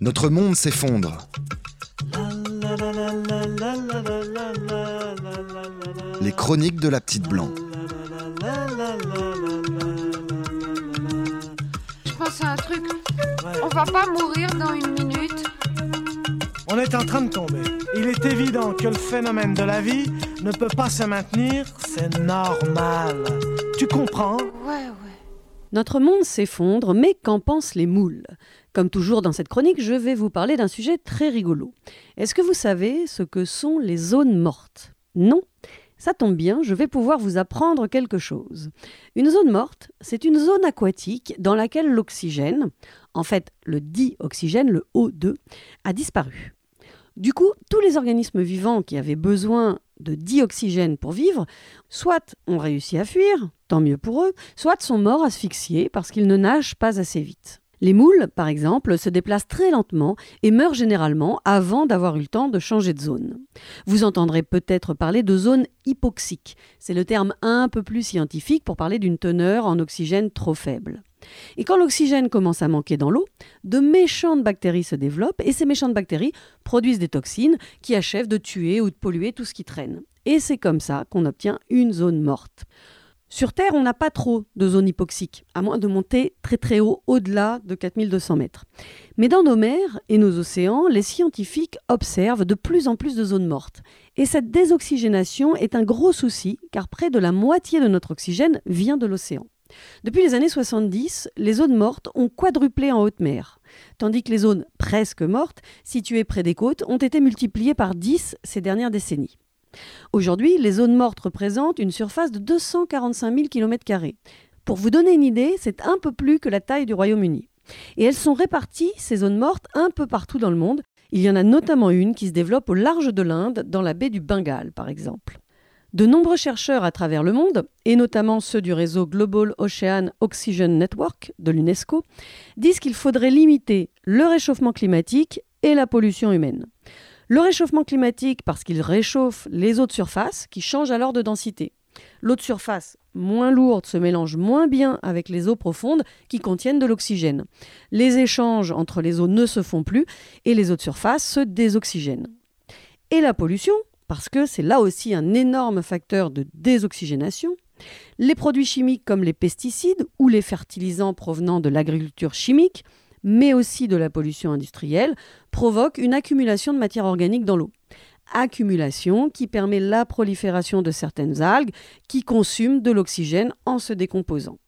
Notre monde s'effondre. Les chroniques de la petite blanc. Je pense à un truc. On va pas mourir dans une minute. On est en train de tomber. Il est évident que le phénomène de la vie ne peut pas se maintenir, c'est normal. Tu comprends? Ouais, ouais. Notre monde s'effondre, mais qu'en pensent les moules? Comme toujours dans cette chronique, je vais vous parler d'un sujet très rigolo. Est-ce que vous savez ce que sont les zones mortes? Non ça tombe bien, je vais pouvoir vous apprendre quelque chose. Une zone morte, c'est une zone aquatique dans laquelle l'oxygène, en fait le dioxygène, le O2, a disparu. Du coup, tous les organismes vivants qui avaient besoin de dioxygène pour vivre, soit ont réussi à fuir, tant mieux pour eux, soit sont morts asphyxiés parce qu'ils ne nagent pas assez vite. Les moules, par exemple, se déplacent très lentement et meurent généralement avant d'avoir eu le temps de changer de zone. Vous entendrez peut-être parler de zone hypoxique. C'est le terme un peu plus scientifique pour parler d'une teneur en oxygène trop faible. Et quand l'oxygène commence à manquer dans l'eau, de méchantes bactéries se développent et ces méchantes bactéries produisent des toxines qui achèvent de tuer ou de polluer tout ce qui traîne. Et c'est comme ça qu'on obtient une zone morte. Sur Terre, on n'a pas trop de zones hypoxiques, à moins de monter très très haut, au-delà de 4200 mètres. Mais dans nos mers et nos océans, les scientifiques observent de plus en plus de zones mortes. Et cette désoxygénation est un gros souci, car près de la moitié de notre oxygène vient de l'océan. Depuis les années 70, les zones mortes ont quadruplé en haute mer, tandis que les zones presque mortes, situées près des côtes, ont été multipliées par 10 ces dernières décennies. Aujourd'hui, les zones mortes représentent une surface de 245 000 km. Pour vous donner une idée, c'est un peu plus que la taille du Royaume-Uni. Et elles sont réparties, ces zones mortes, un peu partout dans le monde. Il y en a notamment une qui se développe au large de l'Inde, dans la baie du Bengale par exemple. De nombreux chercheurs à travers le monde, et notamment ceux du réseau Global Ocean Oxygen Network de l'UNESCO, disent qu'il faudrait limiter le réchauffement climatique et la pollution humaine. Le réchauffement climatique parce qu'il réchauffe les eaux de surface qui changent alors de densité. L'eau de surface moins lourde se mélange moins bien avec les eaux profondes qui contiennent de l'oxygène. Les échanges entre les eaux ne se font plus et les eaux de surface se désoxygènent. Et la pollution parce que c'est là aussi un énorme facteur de désoxygénation. Les produits chimiques comme les pesticides ou les fertilisants provenant de l'agriculture chimique, mais aussi de la pollution industrielle, provoquent une accumulation de matière organique dans l'eau. Accumulation qui permet la prolifération de certaines algues qui consument de l'oxygène en se décomposant.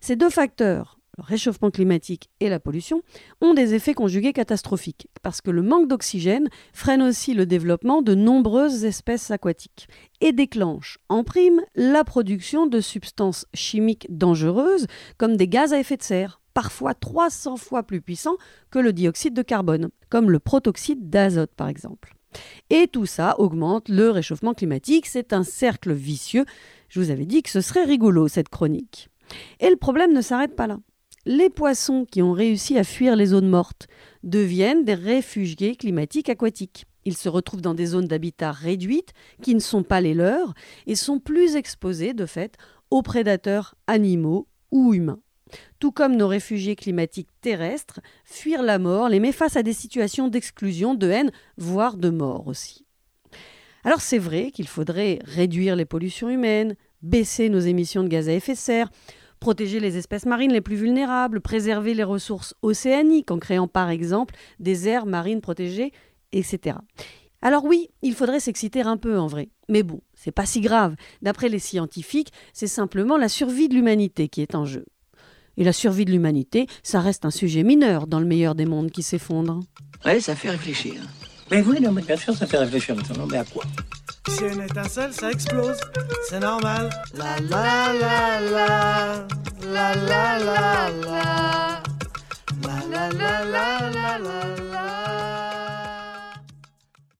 Ces deux facteurs, réchauffement climatique et la pollution, ont des effets conjugués catastrophiques, parce que le manque d'oxygène freine aussi le développement de nombreuses espèces aquatiques et déclenche en prime la production de substances chimiques dangereuses comme des gaz à effet de serre, parfois 300 fois plus puissants que le dioxyde de carbone, comme le protoxyde d'azote par exemple. Et tout ça augmente le réchauffement climatique, c'est un cercle vicieux. Je vous avais dit que ce serait rigolo cette chronique. Et le problème ne s'arrête pas là les poissons qui ont réussi à fuir les zones mortes deviennent des réfugiés climatiques aquatiques. Ils se retrouvent dans des zones d'habitat réduites qui ne sont pas les leurs et sont plus exposés de fait aux prédateurs animaux ou humains. Tout comme nos réfugiés climatiques terrestres, fuir la mort les met face à des situations d'exclusion, de haine, voire de mort aussi. Alors c'est vrai qu'il faudrait réduire les pollutions humaines, baisser nos émissions de gaz à effet de serre, protéger les espèces marines les plus vulnérables, préserver les ressources océaniques en créant par exemple des aires marines protégées, etc. Alors oui, il faudrait s'exciter un peu en vrai. Mais bon, c'est pas si grave. D'après les scientifiques, c'est simplement la survie de l'humanité qui est en jeu. Et la survie de l'humanité, ça reste un sujet mineur dans le meilleur des mondes qui s'effondre. Ouais, ça fait réfléchir. Mais oui, non, mais bien sûr, ça fait réfléchir maintenant. Mais à quoi? Si une étincelle, ça explose. C'est normal. La la la la. La la la la. La la la la la la.